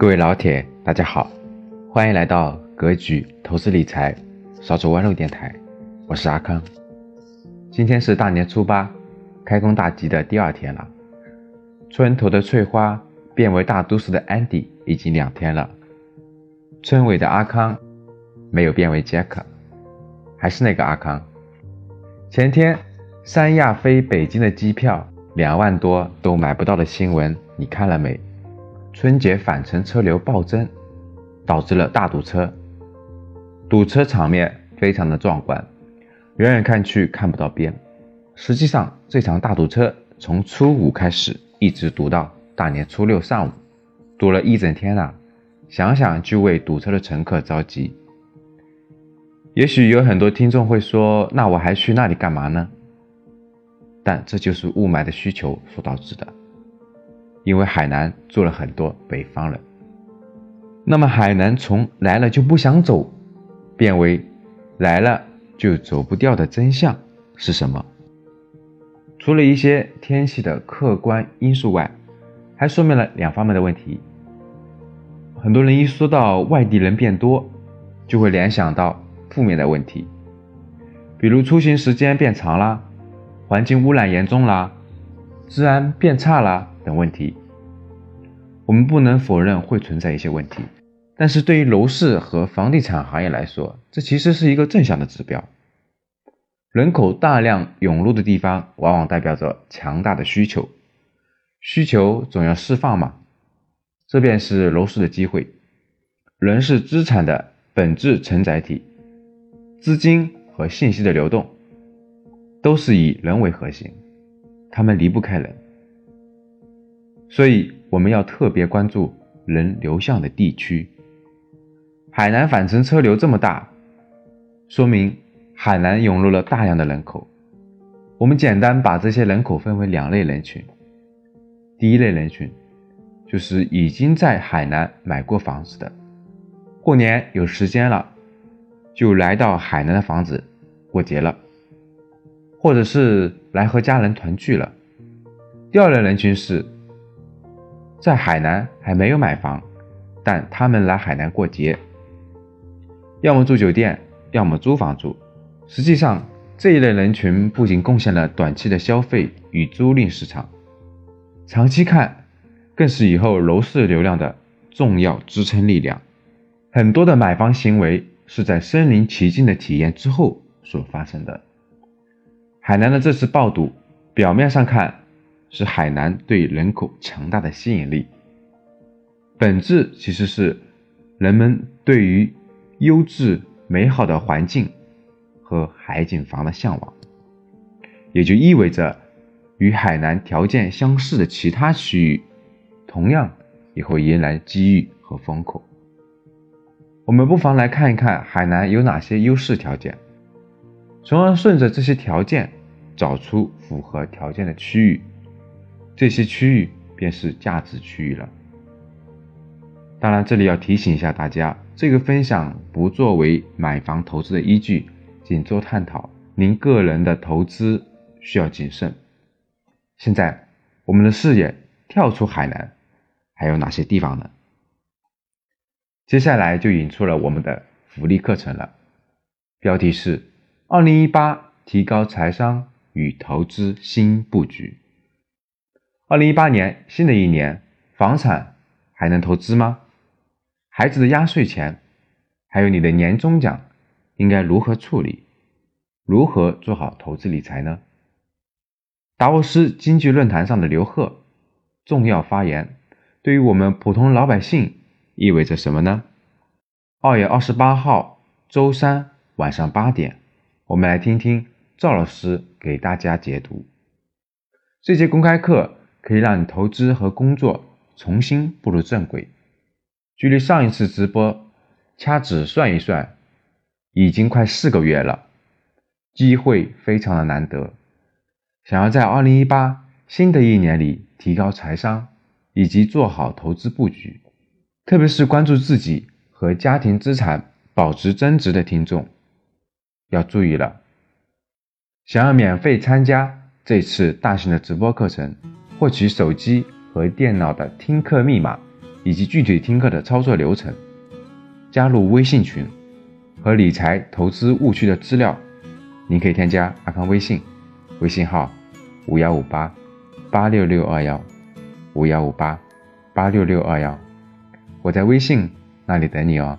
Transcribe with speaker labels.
Speaker 1: 各位老铁，大家好，欢迎来到格局投资理财少走弯路电台，我是阿康。今天是大年初八，开工大吉的第二天了。村头的翠花变为大都市的安迪已经两天了，村尾的阿康没有变为杰克，还是那个阿康。前天三亚飞北京的机票两万多都买不到的新闻，你看了没？春节返程车流暴增，导致了大堵车，堵车场面非常的壮观，远远看去看不到边。实际上，这场大堵车从初五开始，一直堵到大年初六上午，堵了一整天啊！想想就为堵车的乘客着急。也许有很多听众会说：“那我还去那里干嘛呢？”但这就是雾霾的需求所导致的。因为海南住了很多北方人，那么海南从来了就不想走，变为来了就走不掉的真相是什么？除了一些天气的客观因素外，还说明了两方面的问题。很多人一说到外地人变多，就会联想到负面的问题，比如出行时间变长啦，环境污染严重啦，治安变差啦。等问题，我们不能否认会存在一些问题，但是对于楼市和房地产行业来说，这其实是一个正向的指标。人口大量涌入的地方，往往代表着强大的需求，需求总要释放嘛，这便是楼市的机会。人是资产的本质承载体，资金和信息的流动都是以人为核心，他们离不开人。所以我们要特别关注人流向的地区。海南返程车流这么大，说明海南涌入了大量的人口。我们简单把这些人口分为两类人群。第一类人群，就是已经在海南买过房子的，过年有时间了，就来到海南的房子过节了，或者是来和家人团聚了。第二类人群是。在海南还没有买房，但他们来海南过节，要么住酒店，要么租房住。实际上，这一类人群不仅贡献了短期的消费与租赁市场，长期看，更是以后楼市流量的重要支撑力量。很多的买房行为是在身临其境的体验之后所发生的。海南的这次暴堵，表面上看。是海南对人口强大的吸引力，本质其实是人们对于优质美好的环境和海景房的向往，也就意味着与海南条件相似的其他区域，同样也会迎来机遇和风口。我们不妨来看一看海南有哪些优势条件，从而顺着这些条件找出符合条件的区域。这些区域便是价值区域了。当然，这里要提醒一下大家，这个分享不作为买房投资的依据，仅做探讨。您个人的投资需要谨慎。现在，我们的视野跳出海南，还有哪些地方呢？接下来就引出了我们的福利课程了，标题是《二零一八提高财商与投资新布局》。二零一八年，新的一年，房产还能投资吗？孩子的压岁钱，还有你的年终奖，应该如何处理？如何做好投资理财呢？达沃斯经济论坛上的刘鹤重要发言，对于我们普通老百姓意味着什么呢？二月二十八号周三晚上八点，我们来听听赵老师给大家解读这节公开课。可以让你投资和工作重新步入正轨。距离上一次直播，掐指算一算，已经快四个月了，机会非常的难得。想要在二零一八新的一年里提高财商以及做好投资布局，特别是关注自己和家庭资产保值增值的听众，要注意了。想要免费参加这次大型的直播课程。获取手机和电脑的听课密码，以及具体听课的操作流程，加入微信群和理财投资误区的资料，您可以添加阿康微信，微信号五幺五八八六六二幺五幺五八八六六二幺，我在微信那里等你哦。